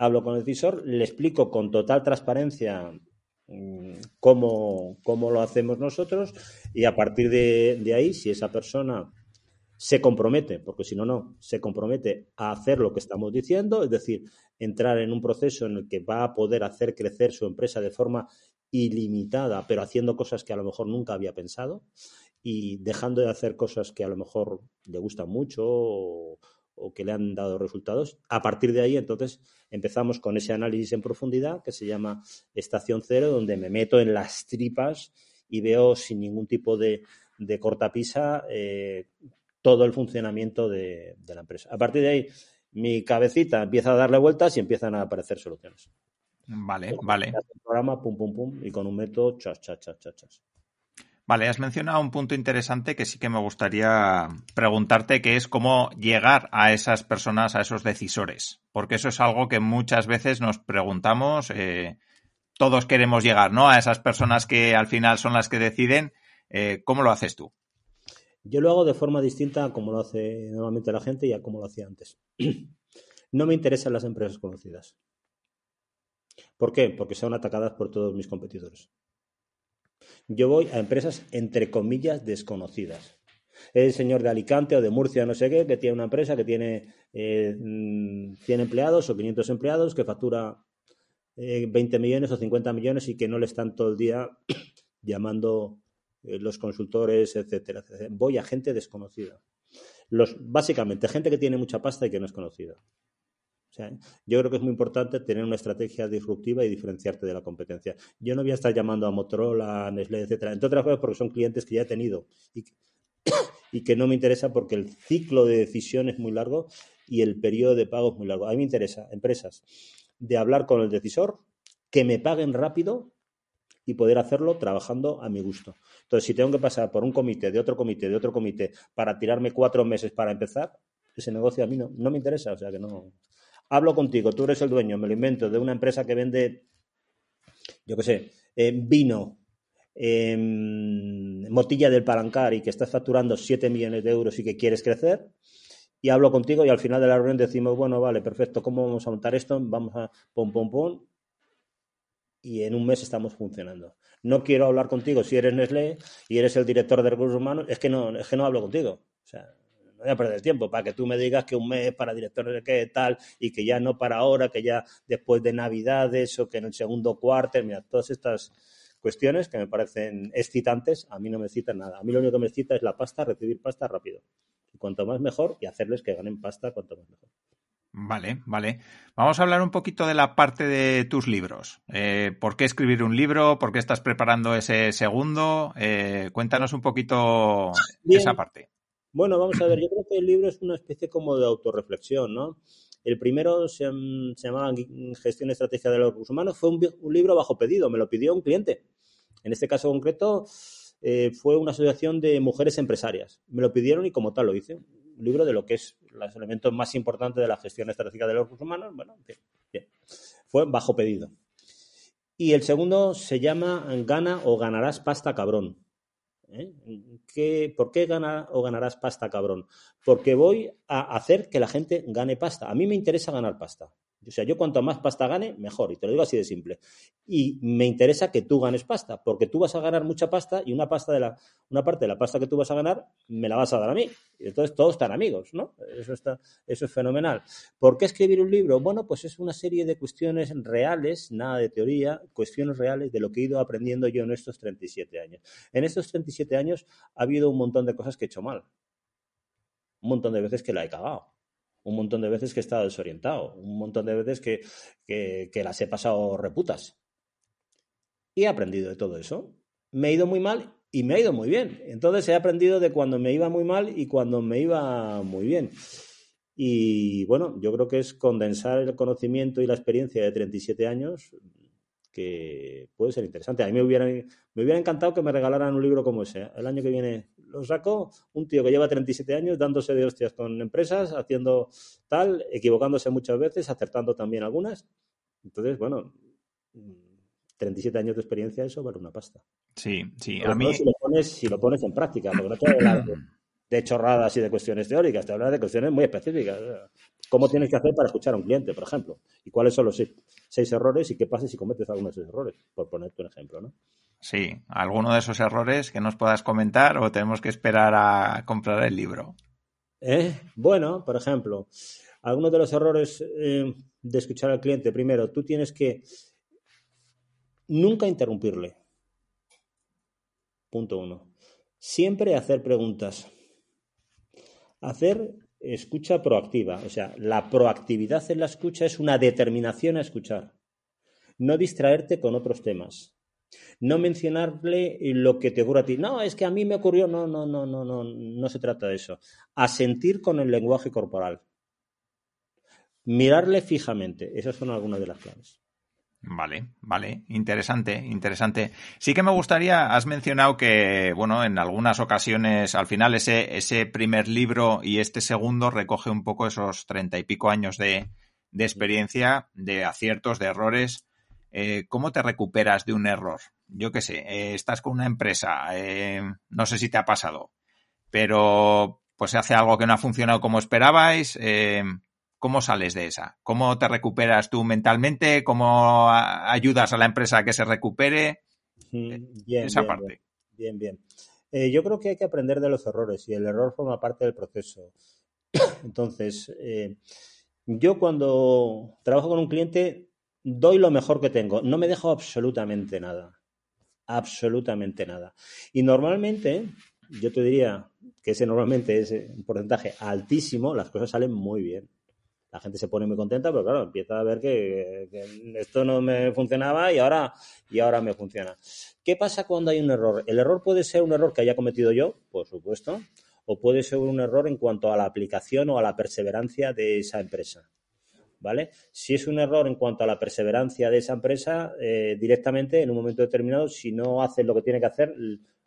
Hablo con el decisor, le explico con total transparencia Mm, cómo, cómo, lo hacemos nosotros y a partir de, ahí, si esa persona se compromete, porque si no, no, se compromete a hacer lo que estamos diciendo, es decir, entrar en un proceso en el que va a poder hacer crecer su empresa de forma ilimitada, pero haciendo cosas que a lo mejor nunca había pensado y dejando de hacer cosas que a lo mejor le gustan mucho que le han dado resultados. A partir de ahí, entonces, empezamos con ese análisis en profundidad que se llama Estación Cero, donde me meto en las tripas y veo sin ningún tipo de, cortapisa eh, todo el funcionamiento de, la empresa. A partir de ahí, mi cabecita empieza a darle vueltas y empiezan a aparecer soluciones. Vale, vale. programa, pum, pum, pum, y con un método, chas, chas, chas, chas, chas. Vale, has mencionado un punto interesante que sí que me gustaría preguntarte, que es cómo llegar a esas personas, a esos decisores, porque eso es algo que muchas veces nos preguntamos, eh, todos queremos llegar, ¿no? A esas personas que al final son las que deciden, eh, ¿cómo lo haces tú? Yo lo hago de forma distinta a como lo hace normalmente la gente y a como lo hacía antes. no me interesan las empresas conocidas. ¿Por qué? Porque son atacadas por todos mis competidores. Yo voy a empresas entre comillas desconocidas. El señor de Alicante o de Murcia, no sé qué, que tiene una empresa que tiene 100 eh, empleados o 500 empleados, que factura 20 eh, millones o 50 millones y que no le están todo el día llamando eh, los consultores, etcétera, etcétera. Voy a gente desconocida. Los, básicamente, gente que tiene mucha pasta y que no es conocida yo creo que es muy importante tener una estrategia disruptiva y diferenciarte de la competencia. Yo no voy a estar llamando a Motorola, a Nestlé, etcétera, entre otras cosas porque son clientes que ya he tenido y, y que no me interesa porque el ciclo de decisión es muy largo y el periodo de pago es muy largo. A mí me interesa empresas de hablar con el decisor, que me paguen rápido y poder hacerlo trabajando a mi gusto. Entonces, si tengo que pasar por un comité, de otro comité, de otro comité, para tirarme cuatro meses para empezar, ese negocio a mí no, no me interesa, o sea que no, hablo contigo, tú eres el dueño, me lo invento, de una empresa que vende, yo qué sé, eh, vino, eh, motilla del palancar y que estás facturando 7 millones de euros y que quieres crecer, y hablo contigo y al final de la reunión decimos, bueno, vale, perfecto, ¿cómo vamos a montar esto? Vamos a pom, pom, pom, y en un mes estamos funcionando. No quiero hablar contigo si eres Nestlé y eres el director de recursos humanos, es que no, es que no hablo contigo. O sea, no voy a perder tiempo para que tú me digas que un mes para director de qué tal y que ya no para ahora, que ya después de Navidades o que en el segundo cuarto, mira, todas estas cuestiones que me parecen excitantes, a mí no me citan nada. A mí lo único que me cita es la pasta, recibir pasta rápido. Y cuanto más mejor y hacerles que ganen pasta cuanto más mejor. Vale, vale. Vamos a hablar un poquito de la parte de tus libros. Eh, ¿Por qué escribir un libro? ¿Por qué estás preparando ese segundo? Eh, cuéntanos un poquito esa parte. Bueno, vamos a ver, yo creo que el libro es una especie como de autorreflexión, ¿no? El primero se, llamaba Gestión Estratégica de los Recursos Humanos, fue un, libro bajo pedido, me lo pidió un cliente. En este caso concreto eh, fue una asociación de mujeres empresarias. Me lo pidieron y como tal lo hice. Un libro de lo que es los elementos más importantes de la gestión estratégica de los recursos humanos. Bueno, bien, bien. Fue bajo pedido. Y el segundo se llama Gana o ganarás pasta cabrón. ¿Eh? ¿Por qué gana o ganarás pasta, cabrón? Porque voy a hacer que la gente gane pasta. A mí me interesa ganar pasta. O sea, yo cuanto más pasta gane, mejor. Y te lo digo así de simple. Y me interesa que tú ganes pasta, porque tú vas a ganar mucha pasta y una pasta de la, una parte de la pasta que tú vas a ganar me la vas a dar a mí. Y entonces todos están amigos, ¿no? Eso está, eso es fenomenal. ¿Por qué escribir un libro? Bueno, pues es una serie de cuestiones reales, nada de teoría, cuestiones reales de lo que he ido aprendiendo yo en estos 37 años. En estos 37 años ha habido un montón de cosas que he hecho mal. Un montón de veces que la he cagado un montón de veces que he estado desorientado, un montón de veces que, que, las he pasado reputas. Y he aprendido de todo eso. Me he ido muy mal y me ha ido muy bien. Entonces he aprendido de cuando me iba muy mal y cuando me iba muy bien. Y bueno, yo creo que es condensar el conocimiento y la experiencia de 37 años que puede ser interesante. A mí me hubiera, me hubiera encantado que me regalaran un libro como ese. El año que viene lo saco, un tío que lleva 37 años dándose de hostias con empresas, haciendo tal, equivocándose muchas veces, acertando también algunas. Entonces, bueno, 37 años de experiencia, eso vale una pasta. Sí, sí. a mí... si, lo pones, si lo pones en práctica, porque no te hablar de chorradas y de cuestiones teóricas, te habla de cuestiones muy específicas. ¿Cómo tienes que hacer para escuchar a un cliente, por ejemplo? ¿Y cuáles son los seis, errores y qué pasa si cometes algunos de esos errores? Por ponerte un ejemplo, ¿no? Sí, alguno de esos errores que nos puedas comentar o tenemos que esperar a comprar el libro. ¿Eh? Bueno, por ejemplo, algunos de los errores eh, de escuchar al cliente. Primero, tú tienes que nunca interrumpirle. Punto uno. Siempre hacer preguntas. Hacer escucha proactiva. O sea, la proactividad en la escucha es una determinación a escuchar. No distraerte con otros temas. No mencionarle lo que te ocurre a ti. No, es que a mí me ocurrió. No, no, no, no, no, no se trata de eso. Asentir con el lenguaje corporal. Mirarle fijamente. Esas son algunas de las claves. Vale, vale, interesante, interesante. Sí que me gustaría, has mencionado que, bueno, en algunas ocasiones, al final ese, ese primer libro y este segundo recoge un poco esos treinta y pico años de, de experiencia, de aciertos, de errores. Eh, ¿Cómo te recuperas de un error? Yo qué sé, eh, estás con una empresa, eh, no sé si te ha pasado, pero pues se hace algo que no ha funcionado como esperabais. ¿Cómo sales de esa? ¿Cómo te recuperas tú mentalmente? ¿Cómo ayudas a la empresa a que se recupere? Bien, esa parte. Bien, bien. Eh, yo creo que hay que aprender de los errores y el error forma parte del proceso. Entonces, eh, yo cuando trabajo con un cliente doy lo mejor que tengo. No me dejo absolutamente nada. Absolutamente nada. Y normalmente, yo te diría que ese normalmente es un porcentaje altísimo, las cosas salen muy bien la gente se pone muy contenta, pero claro, empieza a ver que, esto no me funcionaba y ahora, y ahora me funciona. ¿Qué pasa cuando hay un error? El error puede ser un error que haya cometido yo, por supuesto, o puede ser un error en cuanto a la aplicación o a la perseverancia de esa empresa. ¿Vale? Si es un error en cuanto a la perseverancia de esa empresa, eh, directamente en un momento determinado, si no hace lo que tiene que hacer,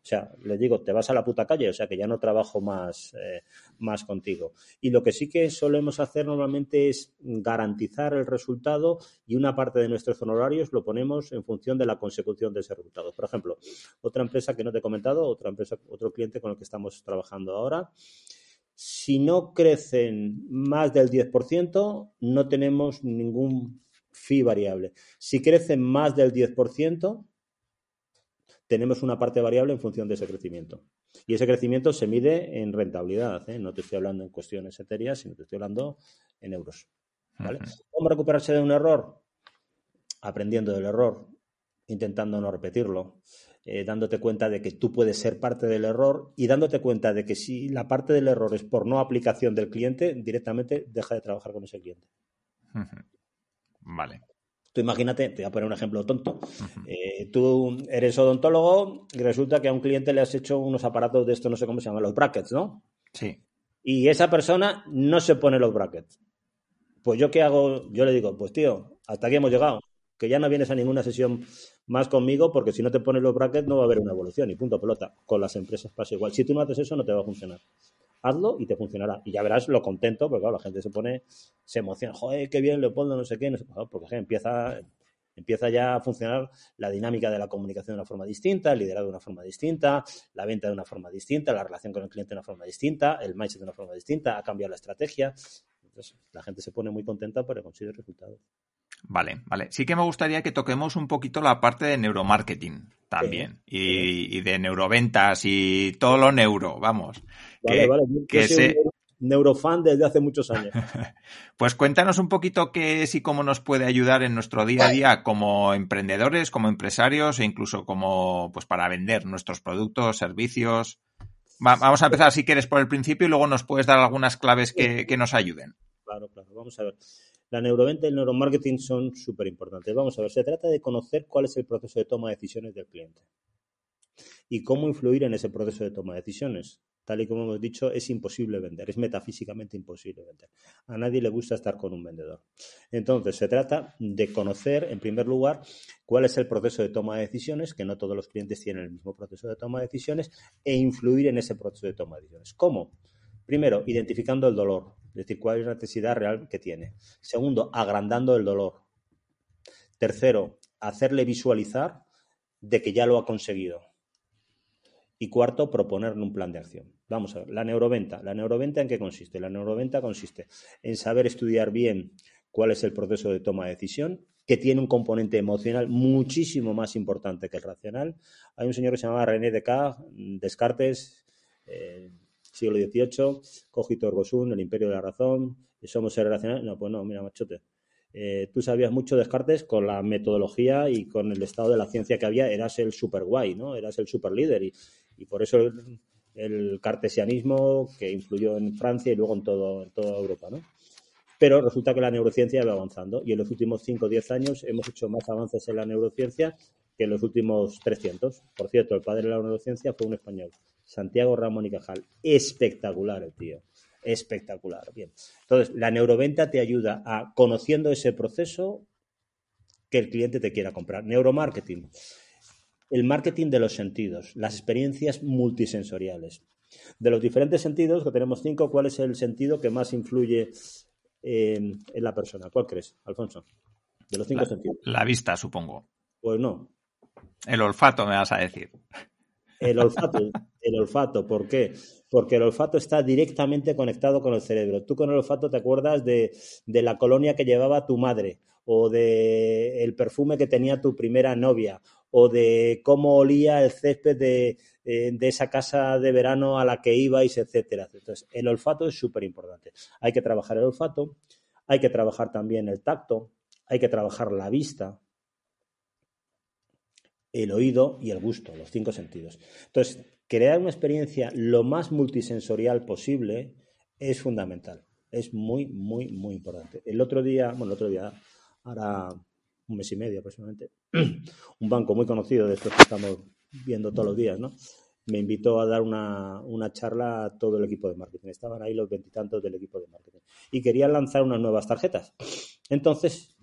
o sea, les digo, te vas a la puta calle, o sea que ya no trabajo más, eh, más contigo. Y lo que sí que solemos hacer normalmente es garantizar el resultado y una parte de nuestros honorarios lo ponemos en función de la consecución de ese resultado. Por ejemplo, otra empresa que no te he comentado, otra empresa, otro cliente con el que estamos trabajando ahora. Si no crecen más del 10%, no tenemos ningún fee variable. Si crecen más del 10%, tenemos una parte variable en función de ese crecimiento. Y ese crecimiento se mide en rentabilidad. ¿eh? No te estoy hablando en cuestiones etéreas, sino te estoy hablando en euros. ¿Cómo recuperarse de un error? Aprendiendo del error, intentando no repetirlo, eh, dándote cuenta de que tú puedes ser parte del error y dándote cuenta de que si la parte del error es por no aplicación del cliente, directamente deja de trabajar con ese cliente. Vale. Tú imagínate, te voy a poner un ejemplo tonto. Eh, tú eres odontólogo y resulta que a un cliente le has hecho unos aparatos de esto, no sé cómo se llaman, los brackets, ¿no? Sí. Y esa persona no se pone los brackets. Pues yo qué hago, yo le digo, pues tío, hasta aquí hemos llegado, que ya no vienes a ninguna sesión más conmigo porque si no te pones los brackets no va a haber una evolución y punto pelota. Con las empresas pasa igual. Si tú no haces eso no te va a funcionar hazlo y te funcionará. Y ya verás lo contento, porque claro, la gente se pone, se emociona, joder, qué bien, Leopoldo, no sé qué, no sé, porque empieza, empieza ya a funcionar la dinámica de la comunicación de una forma distinta, el liderazgo de una forma distinta, la venta de una forma distinta, la relación con el cliente de una forma distinta, el mindset de una forma distinta, ha cambiado la estrategia. Entonces, la gente se pone muy contenta para conseguir resultados. Vale, vale. Sí que me gustaría que toquemos un poquito la parte de neuromarketing también y, de neuroventas y todo lo neuro, vamos. Vale, vale. que soy neurofan desde hace muchos años. pues cuéntanos un poquito qué es y cómo nos puede ayudar en nuestro día a día como emprendedores, como empresarios e incluso como pues para vender nuestros productos, servicios. vamos a empezar si quieres por el principio y luego nos puedes dar algunas claves que, que nos ayuden. Claro, claro. Vamos a ver. La neuroventa y el neuromarketing son súper importantes. Vamos a ver, se trata de conocer cuál es el proceso de toma de decisiones del cliente y cómo influir en ese proceso de toma de decisiones. Tal y como hemos dicho, es imposible vender, es metafísicamente imposible vender. A nadie le gusta estar con un vendedor. Entonces, se trata de conocer, en primer lugar, cuál es el proceso de toma de decisiones, que no todos los clientes tienen el mismo proceso de toma de decisiones, e influir en ese proceso de toma de decisiones. ¿Cómo? Primero, identificando el dolor, es decir, cuál es la necesidad real que tiene. Segundo, agrandando el dolor. Tercero, hacerle visualizar de que ya lo ha conseguido. Y cuarto, proponerle un plan de acción. Vamos a ver, la neuroventa. ¿La neuroventa en qué consiste? La neuroventa consiste en saber estudiar bien cuál es el proceso de toma de decisión, que tiene un componente emocional muchísimo más importante que el racional. Hay un señor que se llama René Descartes, Descartes eh, siglo XVIII, Cogito ergo sum, el imperio de la razón, somos seres racionales. No, pues no, mira, machote. Eh, tú sabías mucho Descartes con la metodología y con el estado de la ciencia que había, eras el super guay, ¿no? Eras el super líder y, y por eso el, cartesianismo que influyó en Francia y luego en, todo, en toda Europa, ¿no? Pero resulta que la neurociencia va avanzando y en los últimos 5 o 10 años hemos hecho más avances en la neurociencia que en los últimos 300. Por cierto, el padre de la neurociencia fue un español, Santiago Ramón y Cajal. Espectacular el tío espectacular. Bien. Entonces, la neuroventa te ayuda a, conociendo ese proceso, que el cliente te quiera comprar. Neuromarketing. El marketing de los sentidos, las experiencias multisensoriales. De los diferentes sentidos, que tenemos cinco, ¿cuál es el sentido que más influye en, en la persona? ¿Cuál crees, Alfonso? De los cinco la, sentidos. La vista, supongo. Pues no. El olfato, me vas a decir. El olfato, el olfato, ¿por qué? Porque el olfato está directamente conectado con el cerebro. Tú con el olfato te acuerdas de, de la colonia que llevaba tu madre, o de el perfume que tenía tu primera novia, o de cómo olía el césped de, de esa casa de verano a la que ibais, etcétera. Entonces, el olfato es súper importante. Hay que trabajar el olfato, hay que trabajar también el tacto, hay que trabajar la vista, el oído y el gusto, los cinco sentidos. Entonces, crear una experiencia lo más multisensorial posible es fundamental. Es muy, muy, muy importante. El otro día, bueno, el otro día, ahora un mes y medio aproximadamente, un banco muy conocido de estos que estamos viendo todos los días, ¿no? Me invitó a dar una, una charla a todo el equipo de marketing. Estaban ahí los veintitantos del equipo de marketing. Y querían lanzar unas nuevas tarjetas. Entonces,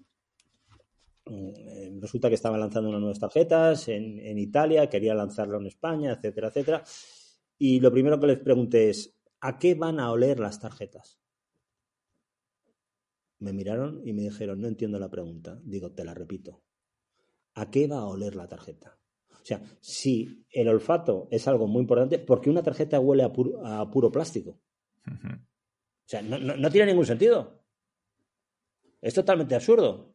resulta que estaban lanzando unas nuevas tarjetas en, en, Italia, quería lanzarlo en España, etcétera, etcétera. Y lo primero que les pregunté es, ¿a qué van a oler las tarjetas? Me miraron y me dijeron, no entiendo la pregunta. Digo, te la repito. ¿A qué va a oler la tarjeta? O sea, si el olfato es algo muy importante, ¿por qué una tarjeta huele a puro, a puro plástico? Uh -huh. O sea, no, no, no tiene ningún sentido. Es totalmente absurdo.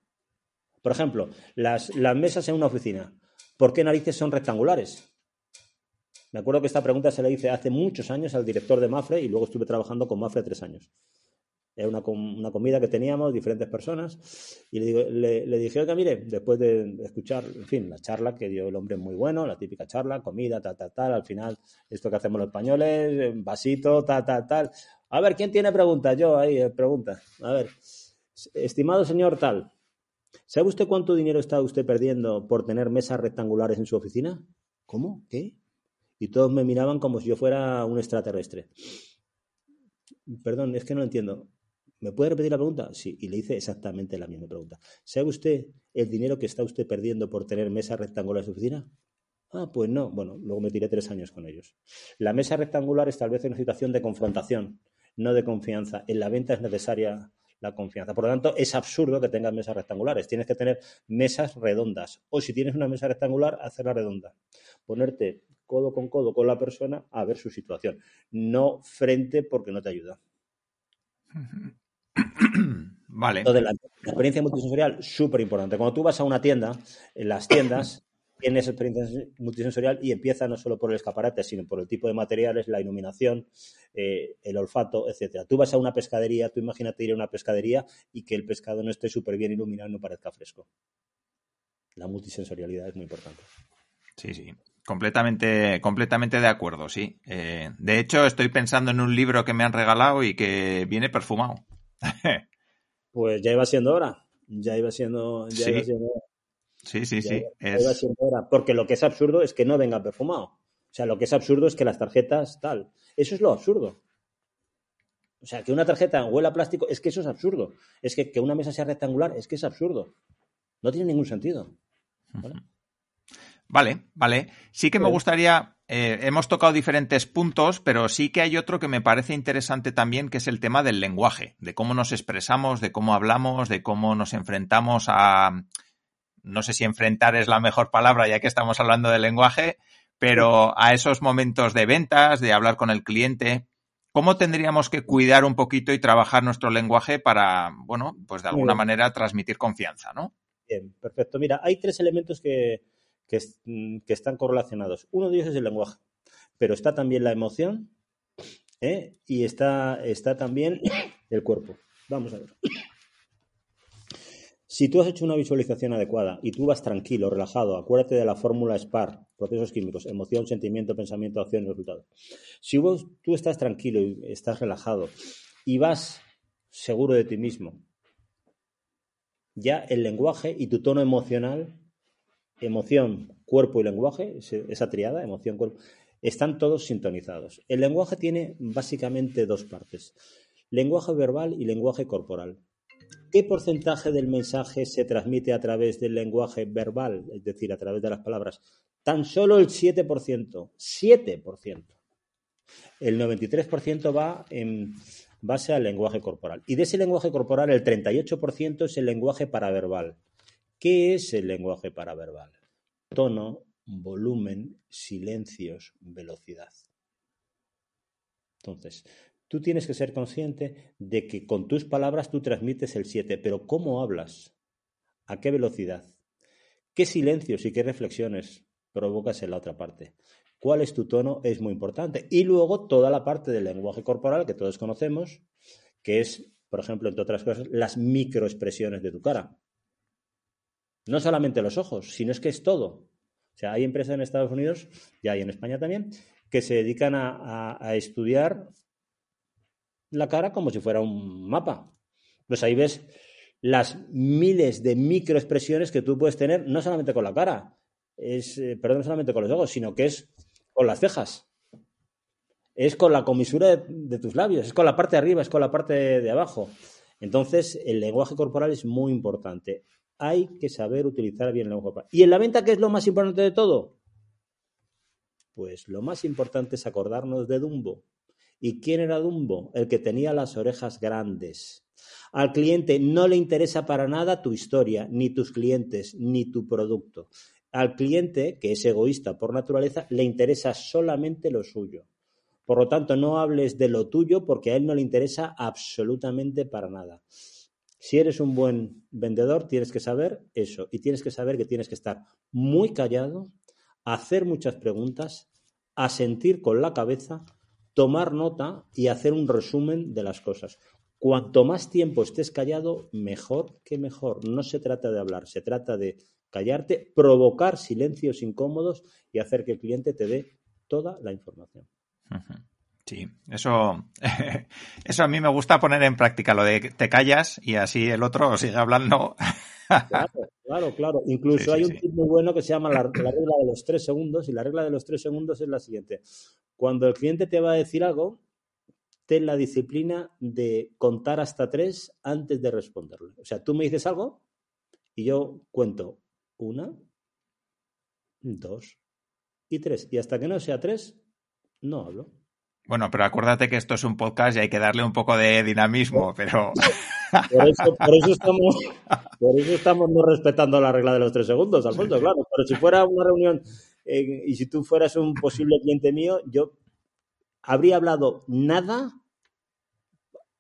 Por ejemplo, las, las, mesas en una oficina. ¿Por qué narices son rectangulares? Me acuerdo que esta pregunta se le hice hace muchos años al director de Mafre y luego estuve trabajando con Mafre tres años. Era una, una comida que teníamos, diferentes personas, y le, digo, le, dije, oiga, mire, después de escuchar, en fin, la charla que dio el hombre muy bueno, la típica charla, comida, tal, tal, tal, al final, esto que hacemos los españoles, vasito, tal, tal, tal. A ver, ¿quién tiene preguntas? Yo ahí, eh, pregunta. A ver, estimado señor tal, ¿Sabe usted cuánto dinero está usted perdiendo por tener mesas rectangulares en su oficina? ¿Cómo? ¿Qué? Y todos me miraban como si yo fuera un extraterrestre. Perdón, es que no lo entiendo. ¿Me puede repetir la pregunta? Sí, y le hice exactamente la misma pregunta. ¿Sabe usted el dinero que está usted perdiendo por tener mesas rectangulares en su oficina? Ah, pues no. Bueno, luego me tiré tres años con ellos. La mesa rectangular establece una situación de confrontación, no de confianza. En la venta es necesaria la confianza. Por lo tanto, es absurdo que tengas mesas rectangulares. Tienes que tener mesas redondas. O si tienes una mesa rectangular, hacerla redonda. Ponerte codo con codo con la persona a ver su situación. No frente porque no te ayuda. Vale. Entonces, la, la experiencia multisensorial, súper importante. Cuando tú vas a una tienda, en las tiendas tienes experiencia multisensorial y empieza no solo por el escaparate, sino por el tipo de materiales, la iluminación, eh, el olfato, etcétera. Tú vas a una pescadería, tú imagínate ir a una pescadería y que el pescado no esté súper bien iluminado y no parezca fresco. La multisensorialidad es muy importante. Sí, sí. Completamente, completamente de acuerdo, sí. Eh, de hecho, estoy pensando en un libro que me han regalado y que viene perfumado. pues ya iba siendo hora. Ya iba siendo, ya sí. iba siendo hora. Sí, sí, sí. Es... Porque lo que es absurdo es que no venga perfumado. O sea, lo que es absurdo es que las tarjetas tal. Eso es lo absurdo. O sea, que una tarjeta huela a plástico, es que eso es absurdo. Es que, que una mesa sea rectangular, es que es absurdo. No tiene ningún sentido. ¿Vale? Vale, vale. Sí que me gustaría, eh, hemos tocado diferentes puntos, pero sí que hay otro que me parece interesante también, que es el tema del lenguaje, de cómo nos expresamos, de cómo hablamos, de cómo nos enfrentamos a, no sé si enfrentar es la mejor palabra ya que estamos hablando de lenguaje, pero a esos momentos de ventas, de hablar con el cliente, ¿cómo tendríamos que cuidar un poquito y trabajar nuestro lenguaje para, bueno, pues de alguna Bien. manera transmitir confianza, ¿no? Bien, perfecto. Mira, hay tres elementos que, que, que están correlacionados. Uno de ellos es el lenguaje, pero está también la emoción, ¿eh? y está, está también el cuerpo. Vamos a ver. Si tú has hecho una visualización adecuada y tú vas tranquilo, relajado, acuérdate de la fórmula SPAR, procesos químicos, emoción, sentimiento, pensamiento, acción y resultado. Si vos, tú estás tranquilo y estás relajado y vas seguro de ti mismo, ya el lenguaje y tu tono emocional, emoción, cuerpo y lenguaje, esa triada, emoción, cuerpo, están todos sintonizados. El lenguaje tiene básicamente dos partes, lenguaje verbal y lenguaje corporal. ¿Qué porcentaje del mensaje se transmite a través del lenguaje verbal, es decir, a través de las palabras? Tan solo el 7%. 7%. El 93% va en base al lenguaje corporal. Y de ese lenguaje corporal, el 38% es el lenguaje paraverbal. ¿Qué es el lenguaje paraverbal? Tono, volumen, silencios, velocidad. Entonces, Tú tienes que ser consciente de que con tus palabras tú transmites el 7, pero ¿cómo hablas? ¿A qué velocidad? ¿Qué silencios y qué reflexiones provocas en la otra parte? ¿Cuál es tu tono? Es muy importante. Y luego toda la parte del lenguaje corporal que todos conocemos, que es, por ejemplo, entre otras cosas, las microexpresiones de tu cara. No solamente los ojos, sino es que es todo. O sea, hay empresas en Estados Unidos, y hay en España también, que se dedican a, a estudiar la cara como si fuera un mapa. Pues ahí ves las miles de microexpresiones que tú puedes tener, no solamente con la cara, es, eh, perdón, no solamente con los ojos, sino que es con las cejas, es con la comisura de, tus labios, es con la parte de arriba, es con la parte de, abajo. Entonces, el lenguaje corporal es muy importante. Hay que saber utilizar bien el lenguaje corporal. ¿Y en la venta qué es lo más importante de todo? Pues lo más importante es acordarnos de Dumbo. ¿Y quién era Dumbo? El que tenía las orejas grandes. Al cliente no le interesa para nada tu historia, ni tus clientes, ni tu producto. Al cliente, que es egoísta por naturaleza, le interesa solamente lo suyo. Por lo tanto, no hables de lo tuyo porque a él no le interesa absolutamente para nada. Si eres un buen vendedor, tienes que saber eso y tienes que saber que tienes que estar muy callado, hacer muchas preguntas, asentir con la cabeza tomar nota y hacer un resumen de las cosas. Cuanto más tiempo estés callado, mejor que mejor. No se trata de hablar, se trata de callarte, provocar silencios incómodos y hacer que el cliente te dé toda la información. Sí, eso, eso a mí me gusta poner en práctica, lo de que te callas y así el otro sigue hablando. Claro, claro, Incluso hay un tip muy bueno que se llama la, regla de los tres segundos y la regla de los tres segundos es la siguiente. Cuando el cliente te va a decir algo, ten la disciplina de contar hasta tres antes de responderle. O sea, tú me dices algo y yo cuento una, dos y tres. Y hasta que no sea tres, no hablo. Bueno, pero acuérdate que esto es un podcast y hay que darle un poco de dinamismo, pero... Por eso, por eso, estamos, por eso estamos no respetando la regla de los tres segundos, Alfonso, claro. Pero si fuera una reunión y si tú fueras un posible cliente mío, yo habría hablado nada.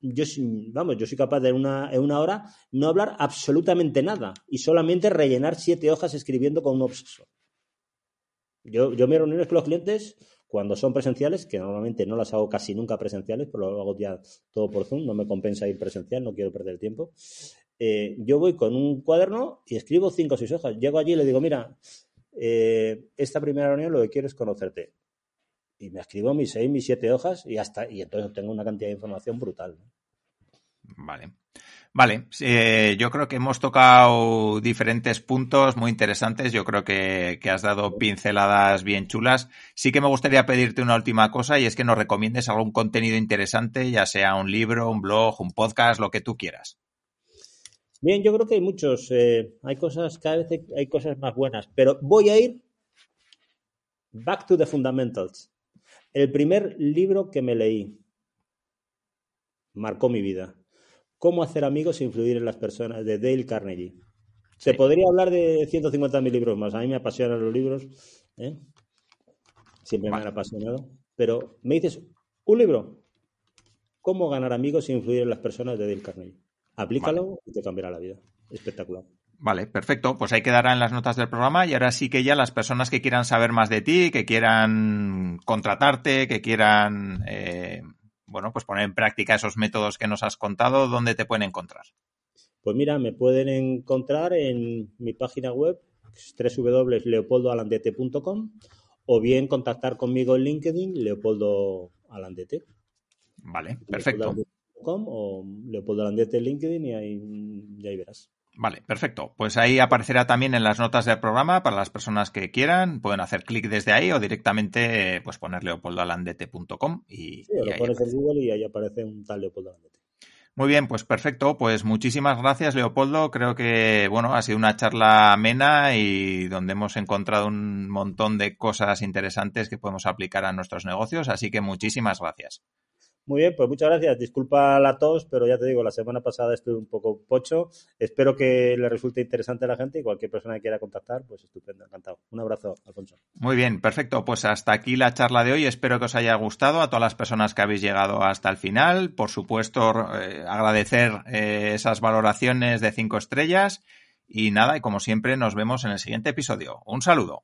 Yo, vamos, yo soy capaz de en una, en una hora no hablar absolutamente nada y solamente rellenar siete hojas escribiendo con un obseso. Yo, yo mis reuniones con los clientes, cuando son presenciales, que normalmente no las hago casi nunca presenciales, pero lo hago ya todo por Zoom, no me compensa ir presencial, no quiero perder tiempo. Eh, yo voy con un cuaderno y escribo cinco o seis hojas. Llego allí y le digo, mira, eh, esta primera reunión lo que quiero es conocerte. Y me escribo mis seis, mis siete hojas y hasta, y entonces tengo una cantidad de información brutal. Vale. Vale, eh, yo creo que hemos tocado diferentes puntos muy interesantes. Yo creo que, que, has dado pinceladas bien chulas. Sí que me gustaría pedirte una última cosa y es que nos recomiendes algún contenido interesante, ya sea un libro, un blog, un podcast, lo que tú quieras. Bien, yo creo que hay muchos. Eh, hay cosas, cada vez hay cosas más buenas. Pero voy a ir back to the fundamentals. El primer libro que me leí marcó mi vida. Cómo hacer amigos e influir en las personas, de Dale Carnegie. Se podría hablar de 150.000 libros más. A mí me apasionan los libros. ¿eh? Siempre me han apasionado. Pero me dices, un libro. Cómo ganar amigos e influir en las personas de Dale Carnegie. Aplícalo y te cambiará la vida. Espectacular. Vale, perfecto. Pues ahí quedará en las notas del programa y ahora sí que ya las personas que quieran saber más de ti, que quieran contratarte, que quieran eh, bueno, pues poner en práctica esos métodos que nos has contado, ¿dónde te pueden encontrar? Pues mira, me pueden encontrar en mi página web, www.leopoldoalandete.com o bien contactar conmigo en LinkedIn, Leopoldo Alandete. Vale, perfecto. O Leopoldo Alandete en LinkedIn y ahí, y ahí verás. Vale, perfecto. Pues ahí aparecerá también en las notas del programa para las personas que quieran. Pueden hacer clic desde ahí o directamente pues poner leopoldoalandete.com y, sí, lo pones en Google y ahí aparece un tal Leopoldo Alandete. Muy bien, pues perfecto. Pues muchísimas gracias, Leopoldo. Creo que, bueno, ha sido una charla amena y donde hemos encontrado un montón de cosas interesantes que podemos aplicar a nuestros negocios. Así que muchísimas gracias. Muy bien, pues muchas gracias. Disculpa la tos, pero ya te digo, la semana pasada estuve un poco pocho. Espero que le resulte interesante a la gente y cualquier persona que quiera contactar, pues estupendo, encantado. Un abrazo, Alfonso. Muy bien, perfecto. Pues hasta aquí la charla de hoy. Espero que os haya gustado a todas las personas que habéis llegado hasta el final. Por supuesto, eh, agradecer eh, esas valoraciones de cinco estrellas. Y nada, y como siempre, nos vemos en el siguiente episodio. Un saludo.